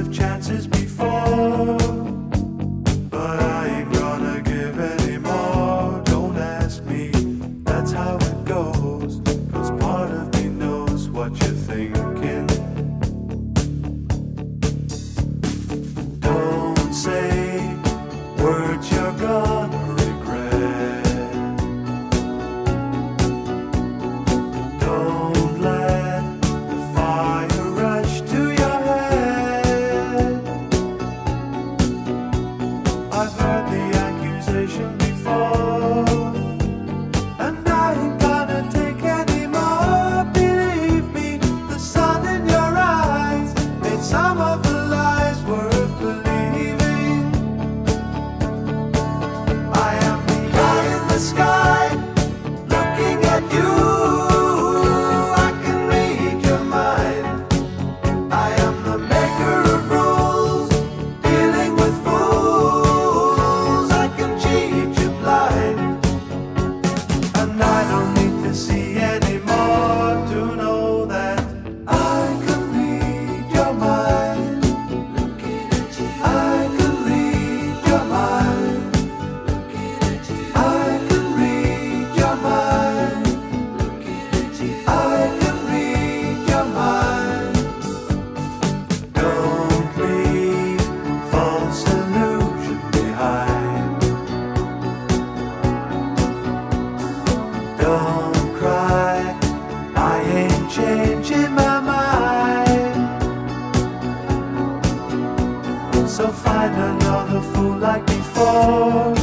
of chances. see. find another fool like before.